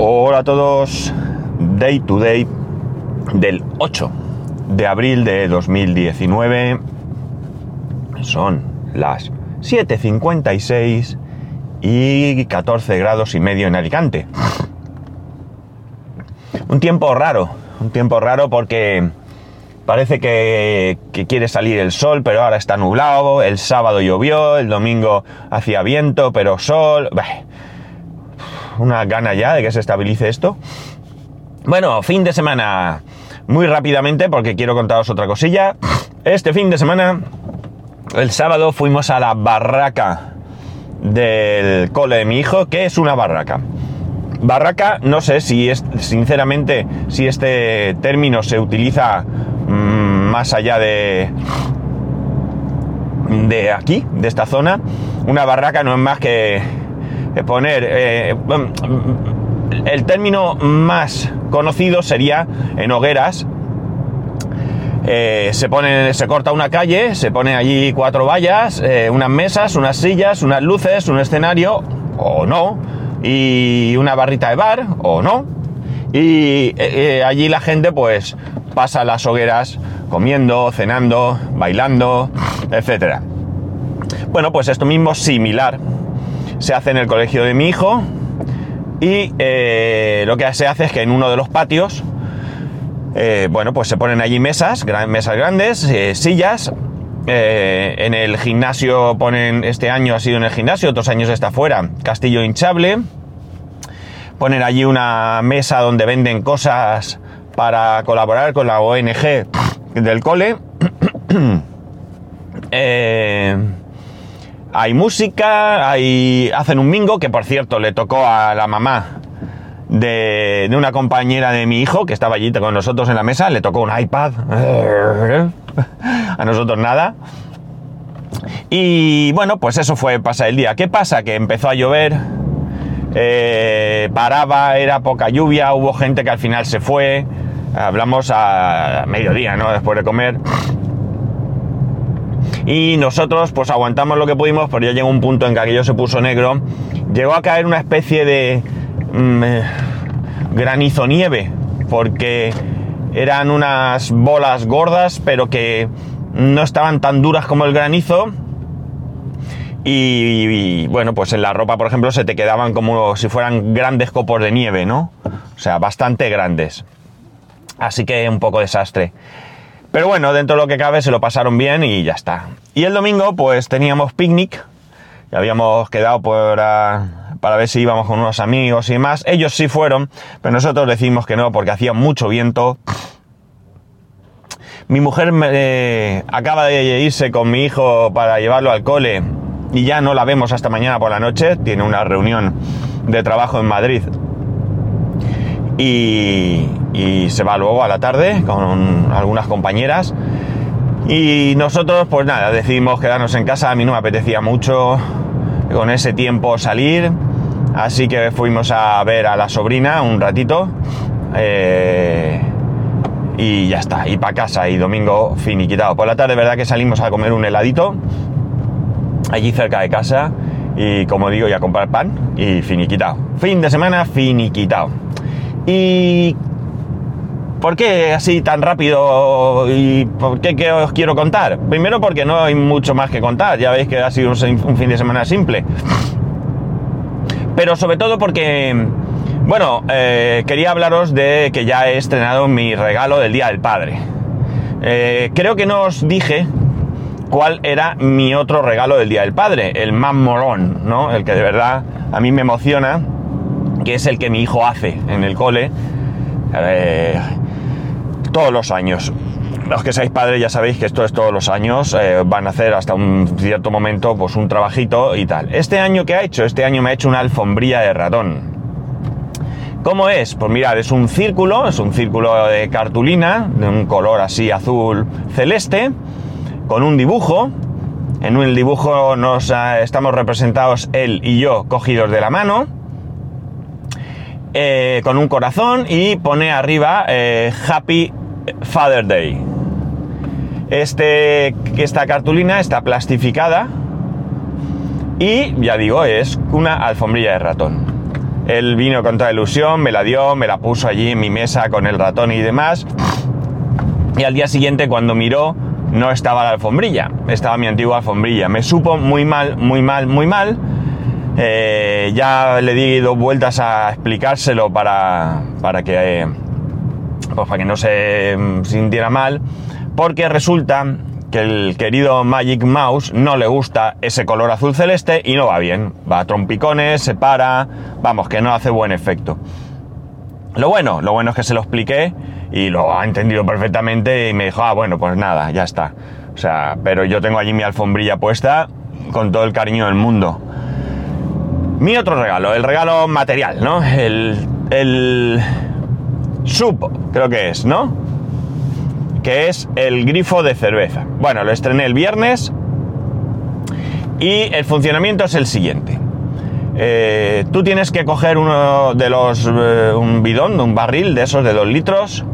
Hola a todos, Day to Day del 8 de abril de 2019. Son las 7.56 y 14 grados y medio en Alicante. Un tiempo raro, un tiempo raro porque parece que, quiere salir el sol, pero ahora está nublado. El sábado llovió, el domingo hacía viento, pero sol. Una gana ya de que se estabilice esto. Bueno, fin de semana. Muy rápidamente, porque quiero contaros otra cosilla. Este fin de semana, el sábado, fuimos a la barraca del cole de mi hijo, que es una barraca. Barraca, no sé si es, sinceramente, si este término se utiliza mmm, más allá de, de aquí, de esta zona. Una barraca no es más que poner... Eh, el término más conocido sería en hogueras. Eh, se, pone, se corta una calle, se pone allí cuatro vallas, eh, unas mesas, unas sillas, unas luces, un escenario, o no, y una barrita de bar, o no. Y eh, allí la gente pues pasa las hogueras comiendo, cenando, bailando, etc. Bueno, pues esto mismo similar se hace en el colegio de mi hijo y eh, lo que se hace es que en uno de los patios, eh, bueno, pues se ponen allí mesas, mesas grandes, eh, sillas. en el gimnasio ponen, este año ha sido en el gimnasio, otros años está fuera, castillo hinchable. Ponen allí una mesa donde venden cosas para colaborar con la ONG del cole. hay música, hay, hacen un mingo, que por cierto le tocó a la mamá de, una compañera de mi hijo que estaba allí con nosotros en la mesa, le tocó un iPad, a nosotros nada. Y bueno, pues eso fue pasar el día. ¿Qué pasa? Que empezó a llover, eh, paraba, era poca lluvia, hubo gente que al final se fue, hablamos a mediodía, ¿no? Después de comer. Y nosotros pues aguantamos lo que pudimos, pero ya llegó un punto en que aquello se puso negro. Llegó a caer una especie de mmm, granizo nieve, porque eran unas bolas gordas, pero que no estaban tan duras como el granizo. Y, y, bueno, pues en la ropa, por ejemplo, se te quedaban como si fueran grandes copos de nieve, ¿no? O sea, bastante grandes. Así que un poco desastre. Pero bueno, dentro de lo que cabe se lo pasaron bien y ya está. Y el domingo pues teníamos picnic, ya habíamos quedado por, uh, para ver si íbamos con unos amigos y demás. Ellos sí fueron, pero nosotros decimos que no porque hacía mucho viento. Mi mujer eh, acaba de irse con mi hijo para llevarlo al cole y ya no la vemos hasta mañana por la noche. Tiene una reunión de trabajo en Madrid y, y, se va luego a la tarde con algunas compañeras. Y nosotros, pues nada, decidimos quedarnos en casa. A mí no me apetecía mucho con ese tiempo salir. Así que fuimos a ver a la sobrina un ratito. Eh, y ya está, y para casa. Y domingo finiquitado. Por la tarde, verdad que salimos a comer un heladito. Allí cerca de casa. Y como digo, y a comprar pan. Y finiquitado. Fin de semana finiquitado. ¿Y por qué así tan rápido? ¿Y por qué, os quiero contar? Primero porque no hay mucho más que contar, ya veis que ha sido un, fin de semana simple. Pero sobre todo porque, bueno, eh, quería hablaros de que ya he estrenado mi regalo del Día del Padre. Eh, creo que no os dije cuál era mi otro regalo del Día del Padre, el más molón, ¿no? El que de verdad a mí me emociona que es el que mi hijo hace en el cole eh, todos los años. Los que seáis padres ya sabéis que esto es todos los años, eh, van a hacer hasta un cierto momento pues un trabajito y tal. Este año que ha hecho, este año me ha hecho una alfombrilla de ratón. ¿Cómo es? Pues mirad, es un círculo, es un círculo de cartulina, de un color así azul celeste, con un dibujo. En el dibujo nos uh, estamos representados él y yo cogidos de la mano eh, con un corazón y pone arriba eh, Happy Father Day. Este, esta cartulina está plastificada y ya digo, es una alfombrilla de ratón. Él vino con toda ilusión, me la dio, me la puso allí en mi mesa con el ratón y demás. Y al día siguiente, cuando miró, no estaba la alfombrilla, estaba mi antigua alfombrilla. Me supo muy mal, muy mal, muy mal. Eh, ya le di dos vueltas a explicárselo para, para que, pues para que no se sintiera mal, porque resulta que el querido Magic Mouse no le gusta ese color azul celeste y no va bien. Va a trompicones, se para, vamos, que no hace buen efecto. Lo bueno, lo bueno es que se lo expliqué y lo ha entendido perfectamente y me dijo, ah, bueno, pues nada, ya está. O sea, pero yo tengo allí mi alfombrilla puesta con todo el cariño del mundo. Mi otro regalo, el regalo material, ¿no? El, el sub, creo que es, ¿no? Que es el grifo de cerveza. Bueno, lo estrené el viernes y el funcionamiento es el siguiente. Eh, tú tienes que coger uno de los, eh, un bidón, un barril de esos de 2 litros,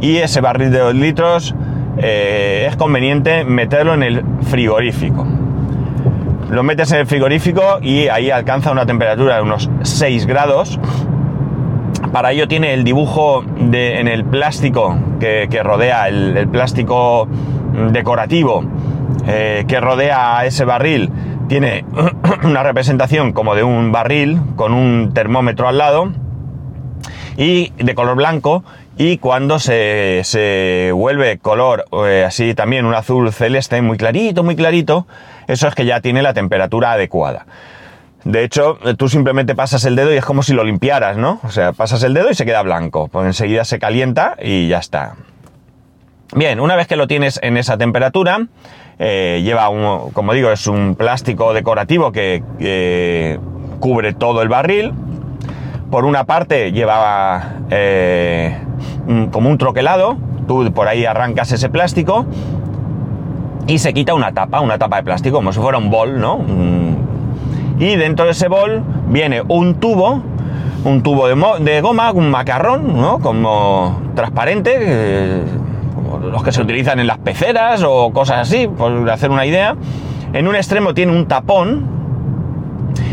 y ese barril de 2 litros eh, es conveniente meterlo en el frigorífico. Lo metes en el frigorífico y ahí alcanza una temperatura de unos 6 grados. Para ello tiene el dibujo de, en el plástico que, rodea, el, plástico decorativo eh, que rodea a ese barril. Tiene una representación como de un barril con un termómetro al lado y de color blanco y cuando se, vuelve color eh, así también un azul celeste muy clarito, muy clarito, eso es que ya tiene la temperatura adecuada. De hecho, tú simplemente pasas el dedo y es como si lo limpiaras, ¿no? O sea, pasas el dedo y se queda blanco, pues enseguida se calienta y ya está. Bien, una vez que lo tienes en esa temperatura, eh, lleva un, como digo, es un plástico decorativo que cubre todo el barril. Por una parte lleva eh, como un troquelado, tú por ahí arrancas ese plástico y se quita una tapa, una tapa de plástico, como si fuera un bol, ¿no? Y dentro de ese bol viene un tubo, un tubo de, goma, un macarrón, ¿no? Como transparente, eh, como los que se utilizan en las peceras o cosas así, por hacer una idea. En un extremo tiene un tapón,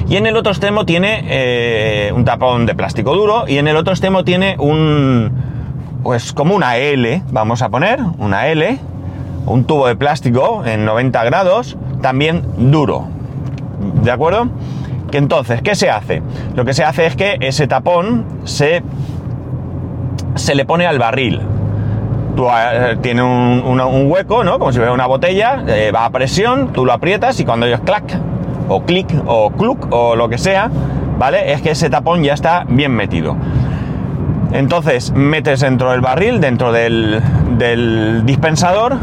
y en el otro extremo tiene eh, un tapón de plástico duro y en el otro extremo tiene un, pues como una L, vamos a poner, una L, un tubo de plástico en 90 grados, también duro. ¿De acuerdo? Entonces, ¿qué se hace? Lo que se hace es que ese tapón se, se le pone al barril. Tú, eh, tiene un, hueco, ¿no? Como si fuera una botella, eh, va a presión, tú lo aprietas y cuando ellos clac, o clic o cluck o lo que sea, ¿vale? Es que ese tapón ya está bien metido. Entonces metes dentro del barril, dentro del, dispensador.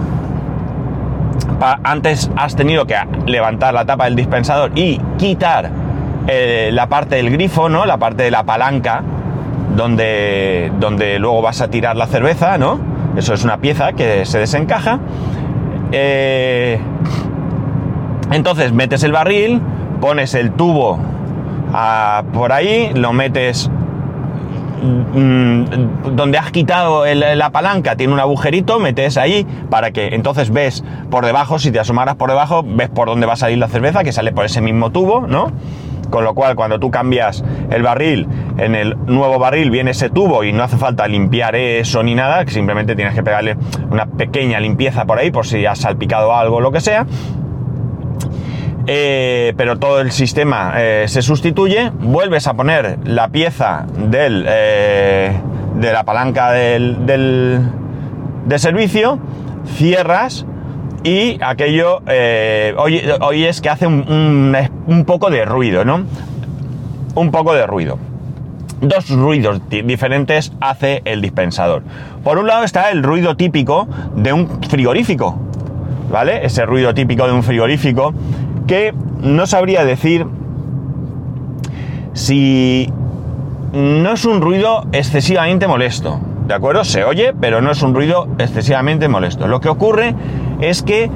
Antes has tenido que levantar la tapa del dispensador y quitar eh, la parte del grifo, ¿no? La parte de la palanca donde, donde luego vas a tirar la cerveza, ¿no? Eso es una pieza que se desencaja. Eh, entonces metes el barril, pones el tubo ah, por ahí, lo metes donde has quitado la palanca tiene un agujerito, metes ahí para que entonces ves por debajo, si te asomaras por debajo, ves por dónde va a salir la cerveza, que sale por ese mismo tubo, ¿no? Con lo cual, cuando tú cambias el barril, en el nuevo barril viene ese tubo y no hace falta limpiar eso ni nada, que simplemente tienes que pegarle una pequeña limpieza por ahí por si has salpicado algo o lo que sea. Eh, pero todo el sistema eh, se sustituye, vuelves a poner la pieza del, eh, de la palanca del, de servicio, cierras y aquello hoy, es que hace un, un, poco de ruido, ¿no? Un poco de ruido. Dos ruidos diferentes hace el dispensador. Por un lado está el ruido típico de un frigorífico, ¿vale? Ese ruido típico de un frigorífico que no sabría decir si no es un ruido excesivamente molesto. ¿De acuerdo? Se oye, pero no es un ruido excesivamente molesto. Lo que ocurre es que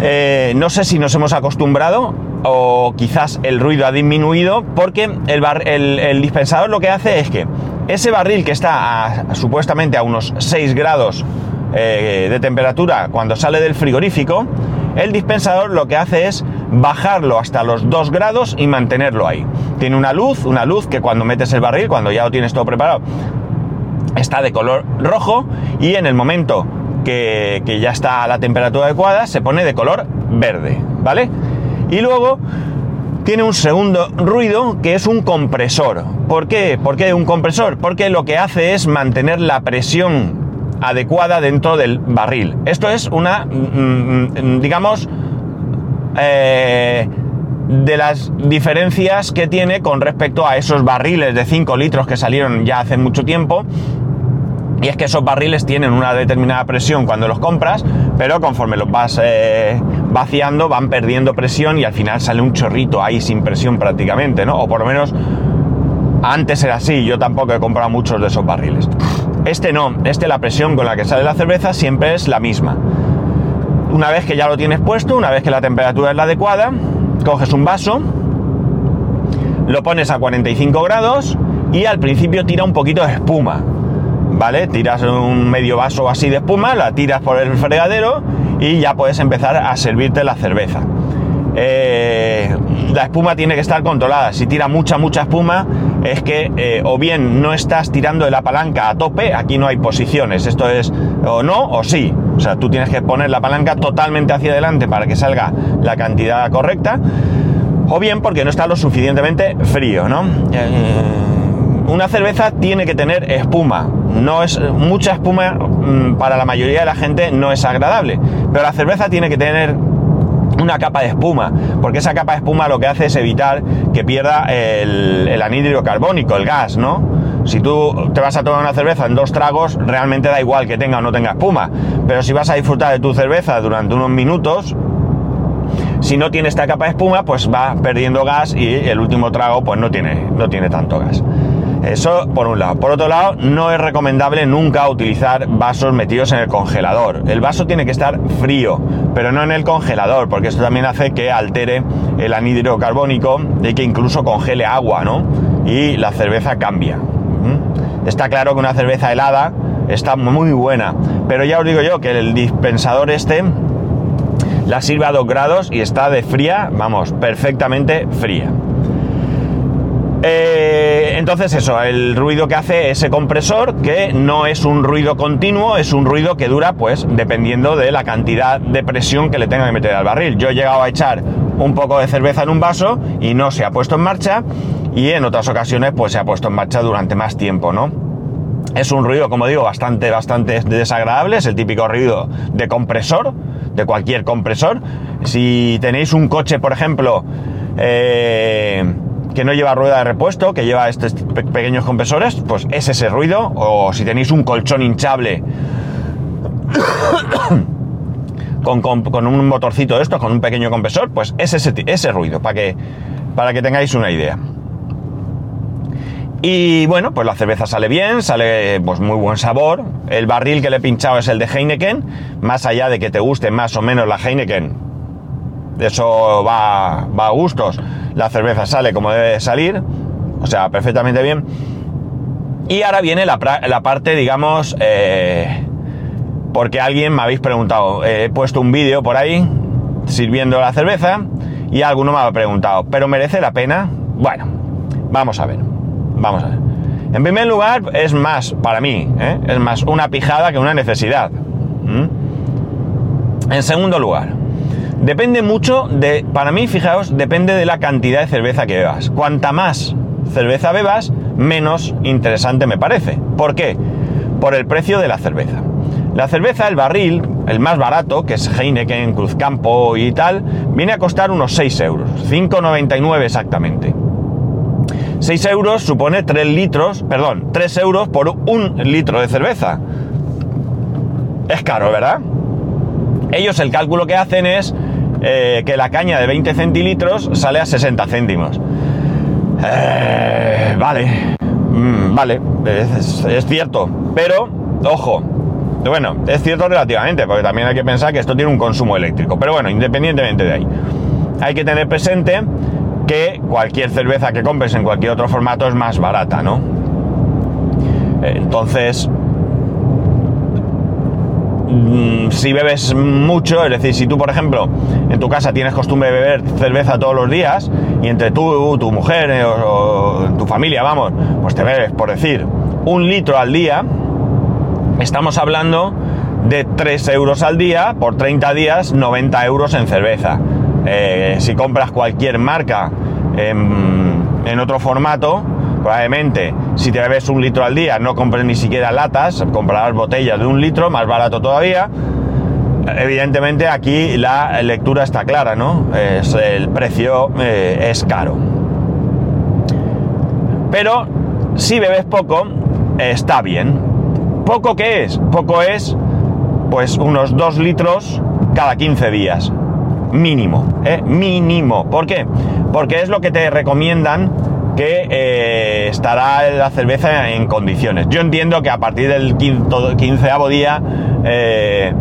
eh, no sé si nos hemos acostumbrado o quizás el ruido ha disminuido porque el, dispensador lo que hace es que ese barril que está supuestamente a unos 6 grados eh, de temperatura cuando sale del frigorífico, el dispensador lo que hace es bajarlo hasta los 2 grados y mantenerlo ahí. Tiene una luz, una luz que cuando metes el barril, cuando ya lo tienes todo preparado, está de color rojo y en el momento que, que ya está a la temperatura adecuada se pone de color verde, ¿vale? Y luego tiene un segundo ruido que es un compresor. ¿Por qué? ¿Por qué un compresor? Porque lo que hace es mantener la presión adecuada dentro del barril. Esto es una, mm, mm, digamos, eh, de las diferencias que tiene con respecto a esos barriles de 5 litros que salieron ya hace mucho tiempo. Y es que esos barriles tienen una determinada presión cuando los compras, pero conforme los vas eh, vaciando van perdiendo presión y al final sale un chorrito ahí sin presión prácticamente, ¿no? O por lo menos antes era así, yo tampoco he comprado muchos de esos barriles. Este no, este la presión con la que sale la cerveza siempre es la misma. Una vez que ya lo tienes puesto, una vez que la temperatura es la adecuada, coges un vaso, lo pones a 45 grados y al principio tira un poquito de espuma. ¿Vale? Tiras un medio vaso así de espuma, la tiras por el fregadero y ya puedes empezar a servirte la cerveza. Eh, la espuma tiene que estar controlada. Si tira mucha, mucha espuma, es que eh, o bien no estás tirando de la palanca a tope, aquí no hay posiciones, esto es o no o sí. O sea, tú tienes que poner la palanca totalmente hacia adelante para que salga la cantidad correcta, o bien porque no está lo suficientemente frío, ¿no? Eh, una cerveza tiene que tener espuma. No es mucha espuma mm, para la mayoría de la gente no es agradable, pero la cerveza tiene que tener una capa de espuma, porque esa capa de espuma lo que hace es evitar que pierda el, el carbónico, el gas, ¿no? Si tú te vas a tomar una cerveza en dos tragos, realmente da igual que tenga o no tenga espuma. Pero si vas a disfrutar de tu cerveza durante unos minutos, si no tiene esta capa de espuma, pues va perdiendo gas y el último trago pues no tiene, no tiene tanto gas. Eso por un lado. Por otro lado, no es recomendable nunca utilizar vasos metidos en el congelador. El vaso tiene que estar frío, pero no en el congelador, porque esto también hace que altere el anhídrido carbónico y que incluso congele agua, ¿no? Y la cerveza cambia. ¿Mm? Está claro que una cerveza helada está muy buena, pero ya os digo yo que el dispensador este la sirve a 2 grados y está de fría, vamos, perfectamente fría. Eh, entonces eso, el ruido que hace ese compresor, que no es un ruido continuo, es un ruido que dura pues dependiendo de la cantidad de presión que le tenga que meter al barril. Yo he llegado a echar un poco de cerveza en un vaso y no se ha puesto en marcha y en otras ocasiones pues se ha puesto en marcha durante más tiempo, ¿no? Es un ruido, como digo, bastante, bastante desagradable, es el típico ruido de compresor, de cualquier compresor. Si tenéis un coche, por ejemplo, eh, que no lleva rueda de repuesto, que lleva estos pequeños compresores, pues es ese ruido. O si tenéis un colchón hinchable con, un motorcito de estos, con un pequeño compresor, pues es ese, ese ruido, para que, para que tengáis una idea. Y bueno, pues la cerveza sale bien, sale pues muy buen sabor. El barril que le he pinchado es el de Heineken, más allá de que te guste más o menos la Heineken, eso va, va a gustos la cerveza sale como debe salir, o sea, perfectamente bien. Y ahora viene la, parte, digamos, eh, porque alguien me habéis preguntado, he puesto un vídeo por ahí sirviendo la cerveza y alguno me ha preguntado, ¿pero merece la pena? Bueno, vamos a ver, vamos a ver. En primer lugar, es más, para mí, ¿eh? es más una pijada que una necesidad. En segundo lugar, Depende mucho de, para mí, fijaos, depende de la cantidad de cerveza que bebas. Cuanta más cerveza bebas, menos interesante me parece. ¿Por qué? Por el precio de la cerveza. La cerveza, el barril, el más barato, que es Heineken, Cruzcampo y tal, viene a costar unos 6 euros, 5,99 exactamente. 6 euros supone 3 litros, perdón, 3 euros por un litro de cerveza. Es caro, ¿verdad? Ellos el cálculo que hacen es eh, que la caña de 20 centilitros sale a 60 céntimos. Eh, vale, mm, vale, es, cierto, pero, ojo, bueno, es cierto relativamente, porque también hay que pensar que esto tiene un consumo eléctrico, pero bueno, independientemente de ahí, hay que tener presente que cualquier cerveza que compres en cualquier otro formato es más barata, ¿no? Entonces, si bebes mucho, es decir, si tú, por ejemplo, en tu casa tienes costumbre de beber cerveza todos los días, y entre tú, tu mujer eh, o, tu familia, vamos, pues te bebes, por decir, un litro al día, estamos hablando de 3 euros al día, por 30 días, 90 euros en cerveza. Eh, si compras cualquier marca en otro formato, Probablemente, si te bebes un litro al día, no compres ni siquiera latas, comprarás botellas de un litro, más barato todavía. Evidentemente aquí la lectura está clara, ¿no? Es, el precio eh, es caro. Pero si bebes poco, está bien. ¿Poco qué es? Poco es pues unos 2 litros cada 15 días. Mínimo, ¿eh? Mínimo. ¿Por qué? Porque es lo que te recomiendan que eh, estará la cerveza en condiciones. Yo entiendo que a partir del quinceavo día eh,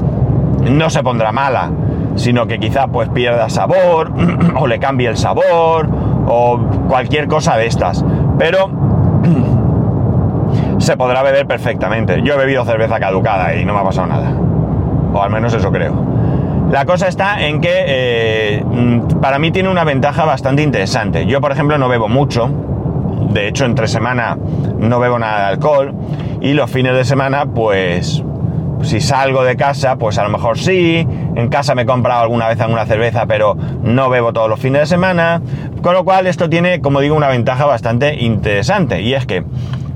no se pondrá mala, sino que quizá pues pierda sabor o le cambie el sabor o cualquier cosa de estas. Pero se podrá beber perfectamente. Yo he bebido cerveza caducada y no me ha pasado nada. O al menos eso creo. La cosa está en que eh, mm, para mí tiene una ventaja bastante interesante. Yo, por ejemplo, no bebo mucho. De hecho, entre semana no bebo nada de alcohol. Y los fines de semana, pues, si salgo de casa, pues a lo mejor sí. En casa me he comprado alguna vez alguna cerveza, pero no bebo todos los fines de semana. Con lo cual, esto tiene, como digo, una ventaja bastante interesante. Y es que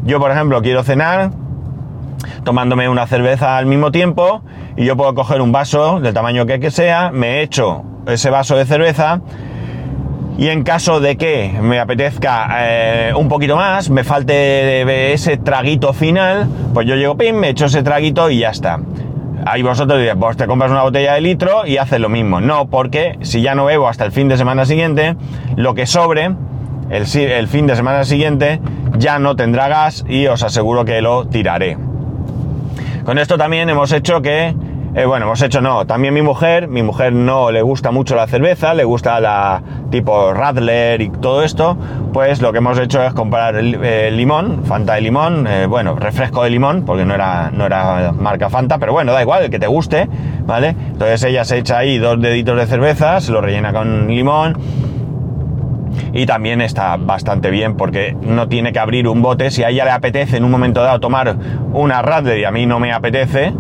yo, por ejemplo, quiero cenar tomándome una cerveza al mismo tiempo y yo puedo coger un vaso del tamaño que, sea, me echo ese vaso de cerveza y en caso de que me apetezca eh, un poquito más, me falte ese traguito final, pues yo llego, pim, me echo ese traguito y ya está. Ahí vosotros diréis, pues te compras una botella de litro y haces lo mismo. No, porque si ya no bebo hasta el fin de semana siguiente, lo que sobre, el, el fin de semana siguiente, ya no tendrá gas y os aseguro que lo tiraré. Con esto también hemos hecho que, eh, bueno, hemos hecho no, también mi mujer, mi mujer no le gusta mucho la cerveza, le gusta la tipo Radler y todo esto, pues lo que hemos hecho es comprar el, limón, Fanta de limón, eh, bueno, refresco de limón, porque no era, no era marca Fanta, pero bueno, da igual, el que te guste, ¿vale? Entonces ella se echa ahí dos deditos de cerveza, se lo rellena con limón, y también está bastante bien porque no tiene que abrir un bote. Si a ella le apetece en un momento dado tomar una Radler y a mí no me apetece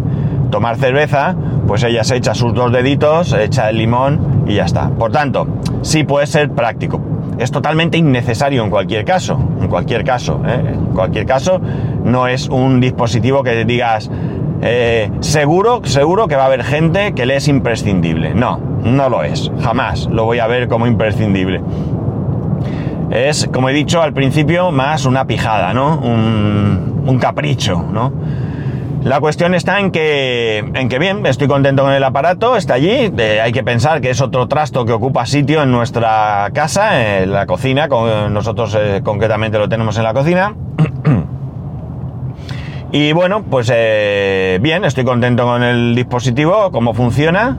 tomar cerveza, pues ella se echa sus dos deditos, echa el limón y ya está. Por tanto, sí puede ser práctico. Es totalmente innecesario en cualquier caso. En cualquier caso, ¿eh? en cualquier caso, no es un dispositivo que digas eh, seguro, seguro que va a haber gente que le es imprescindible. No, no lo es. Jamás lo voy a ver como imprescindible es, como he dicho al principio, más una pijada, ¿no? Un, capricho, ¿no? La cuestión está en que, en que bien, estoy contento con el aparato, está allí, hay que pensar que es otro trasto que ocupa sitio en nuestra casa, en la cocina, con, nosotros eh, concretamente lo tenemos en la cocina. y bueno, pues eh, bien, estoy contento con el dispositivo, cómo funciona.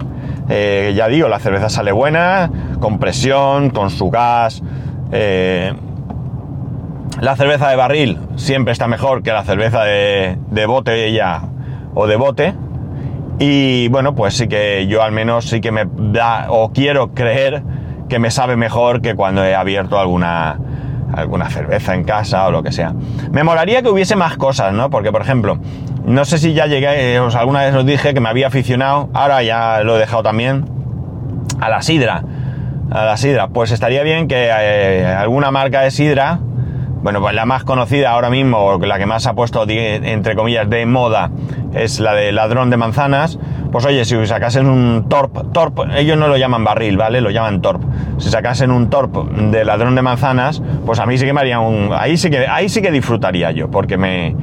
Eh, ya digo, la cerveza sale buena, con presión, con su gas, eh, la cerveza de barril siempre está mejor que la cerveza de, de botella o de bote. Y bueno, pues sí que yo al menos sí que me da o quiero creer que me sabe mejor que cuando he abierto alguna, alguna cerveza en casa o lo que sea. Me molaría que hubiese más cosas, ¿no? Porque, por ejemplo, no sé si ya llegué, os alguna vez os dije que me había aficionado, ahora ya lo he dejado también, a la sidra a la sidra. Pues estaría bien que eh, alguna marca de sidra, bueno, pues la más conocida ahora mismo, o la que más ha puesto, entre comillas, de moda, es la de ladrón de manzanas. Pues oye, si sacasen un torp, torp, ellos no lo llaman barril, ¿vale? Lo llaman torp. Si sacasen un torp de ladrón de manzanas, pues a mí sí que me haría un... Ahí sí que, ahí sí que disfrutaría yo, porque me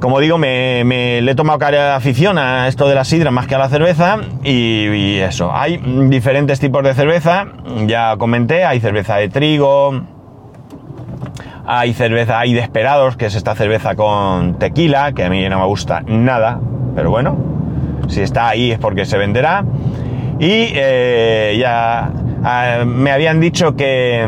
como digo, me, le he tomado afición a esto de la sidra más que a la cerveza y, eso. Hay diferentes tipos de cerveza, ya comenté, hay cerveza de trigo, hay cerveza, hay esperados, que es esta cerveza con tequila, que a mí no me gusta nada, pero bueno, si está ahí es porque se venderá. Y eh, ya ah, me habían dicho que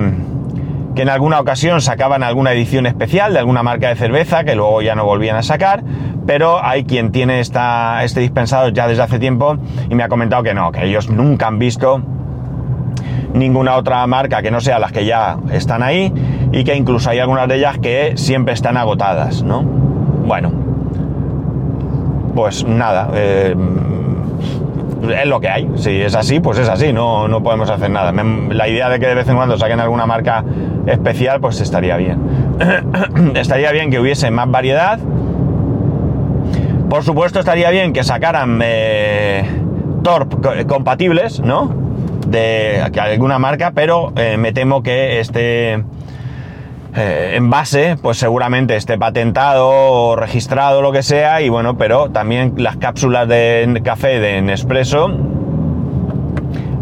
que en alguna ocasión sacaban alguna edición especial de alguna marca de cerveza que luego ya no volvían a sacar, pero hay quien tiene esta, este dispensador ya desde hace tiempo y me ha comentado que no, que ellos nunca han visto ninguna otra marca que no sea las que ya están ahí y que incluso hay algunas de ellas que siempre están agotadas, ¿no? Bueno, pues nada, eh, es lo que hay. Si es así, pues es así, no, no podemos hacer nada. la idea de que de vez en cuando saquen alguna marca especial, pues estaría bien. estaría bien que hubiese más variedad. Por supuesto, estaría bien que sacaran eh, TORP compatibles, ¿no? De alguna marca, pero eh, me temo que este eh, envase, pues seguramente esté patentado o registrado, lo que sea, y bueno, pero también las cápsulas de café de Nespresso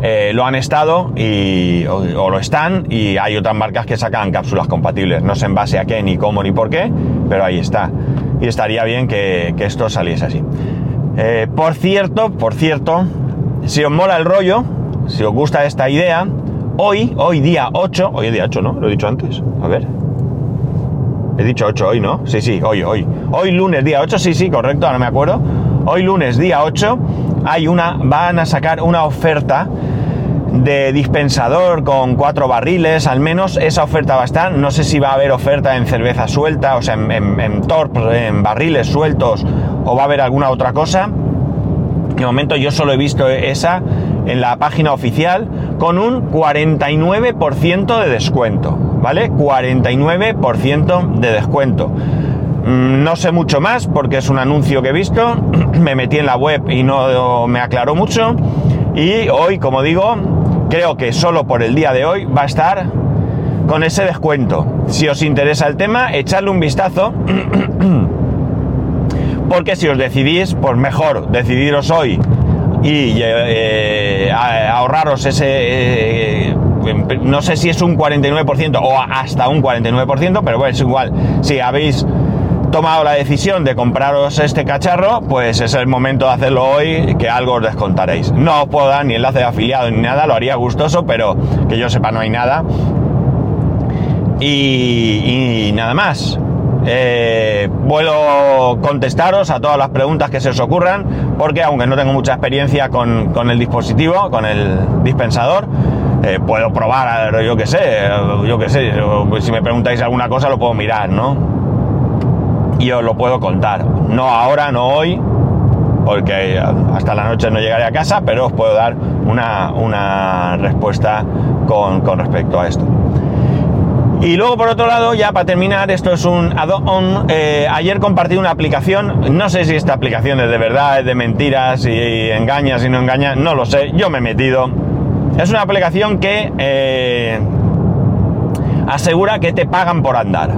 eh, lo han estado y, o, lo están, y hay otras marcas que sacan cápsulas compatibles. No sé en base a qué, ni cómo, ni por qué, pero ahí está. Y estaría bien que, esto saliese así. Eh, por cierto, por cierto, si os mola el rollo, si os gusta esta idea, hoy, hoy día 8, hoy día 8, ¿no? Lo he dicho antes. A ver, He dicho 8 hoy, ¿no? Sí, sí, hoy, hoy. Hoy lunes, día 8, sí, sí, correcto, ahora me acuerdo. Hoy lunes, día 8, hay una, van a sacar una oferta de dispensador con cuatro barriles, al menos esa oferta va a estar. No sé si va a haber oferta en cerveza suelta, o sea, en, en, en en barriles sueltos, o va a haber alguna otra cosa. De momento yo solo he visto esa en la página oficial con un 49% de descuento, ¿vale? 49% de descuento. Mm, no sé mucho más porque es un anuncio que he visto, me metí en la web y no me aclaró mucho y hoy, como digo, creo que solo por el día de hoy va a estar con ese descuento. Si os interesa el tema, echadle un vistazo. Porque si os decidís, pues mejor decidiros hoy y eh, ahorraros ese, eh, no sé si es un 49% o hasta un 49%, pero bueno, es igual. Si habéis tomado la decisión de compraros este cacharro, pues es el momento de hacerlo hoy, que algo os descontaréis. No os puedo dar ni enlace de afiliado ni nada, lo haría gustoso, pero que yo sepa no hay nada. y nada más. Eh, puedo contestaros a todas las preguntas que se os ocurran, porque aunque no tengo mucha experiencia con, el dispositivo, con el dispensador, eh, puedo probar, yo que sé, yo que sé, si me preguntáis alguna cosa lo puedo mirar, ¿no? Y os lo puedo contar. No ahora, no hoy, porque hasta la noche no llegaré a casa, pero os puedo dar una, respuesta con respecto a esto. Y luego, por otro lado, ya para terminar, esto es un add-on. Eh, ayer compartí una aplicación, no sé si esta aplicación es de verdad, es de mentiras, y, engaña, si no engaña, no lo sé, yo me he metido. Es una aplicación que eh, asegura que te pagan por andar.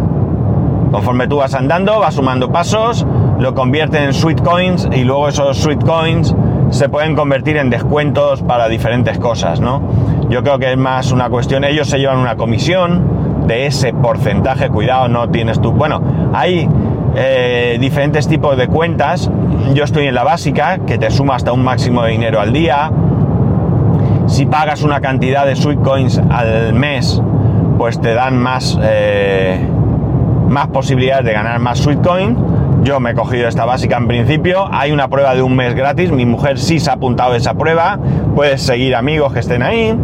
Conforme tú vas andando, vas sumando pasos, lo convierte en sweet coins y luego esos sweet coins se pueden convertir en descuentos para diferentes cosas, ¿no? Yo creo que es más una cuestión, ellos se llevan una comisión, de ese porcentaje, cuidado, no tienes tú. Bueno, hay eh, diferentes tipos de cuentas. Yo estoy en la básica, que te suma hasta un máximo de dinero al día. Si pagas una cantidad de sweet coins al mes, pues te dan más, eh, más posibilidades de ganar más sweet coin. Yo me he cogido esta básica en principio. Hay una prueba de un mes gratis. Mi mujer sí se ha apuntado a esa prueba. Puedes seguir amigos que estén ahí.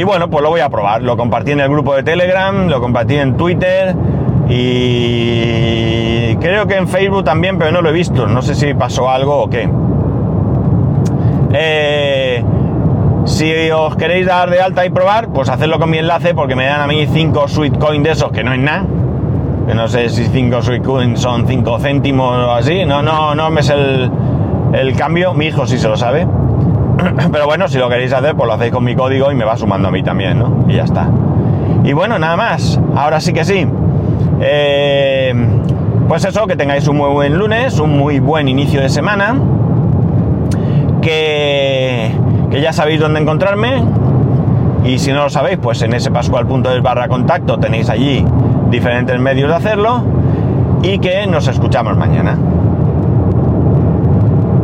Y bueno, pues lo voy a probar. Lo compartí en el grupo de Telegram, lo compartí en Twitter y creo que en Facebook también, pero no lo he visto. No sé si pasó algo o qué. Eh, si os queréis dar de alta y probar, pues hacedlo con mi enlace porque me dan a mí 5 sweet coins de esos, que no es nada. Que no sé si 5 sweet coins son 5 céntimos o así. No, no, no me es el, el cambio. Mi hijo sí se lo sabe. Pero bueno, si lo queréis hacer, pues lo hacéis con mi código y me va sumando a mí también, ¿no? Y ya está. Y bueno, nada más. Ahora sí que sí. Eh, pues eso, que tengáis un muy buen lunes, un muy buen inicio de semana. Que, que ya sabéis dónde encontrarme. Y si no lo sabéis, pues en ese pascual.es barra contacto tenéis allí diferentes medios de hacerlo. Y que nos escuchamos mañana.